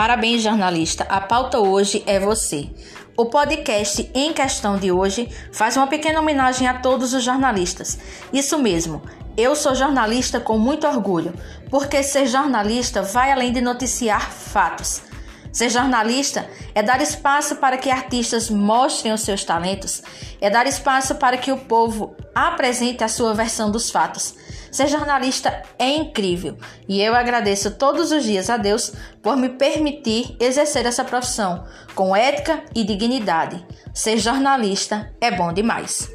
Parabéns, jornalista. A pauta hoje é você. O podcast em questão de hoje faz uma pequena homenagem a todos os jornalistas. Isso mesmo, eu sou jornalista com muito orgulho, porque ser jornalista vai além de noticiar fatos. Ser jornalista é dar espaço para que artistas mostrem os seus talentos, é dar espaço para que o povo apresente a sua versão dos fatos. Ser jornalista é incrível e eu agradeço todos os dias a Deus por me permitir exercer essa profissão com ética e dignidade. Ser jornalista é bom demais.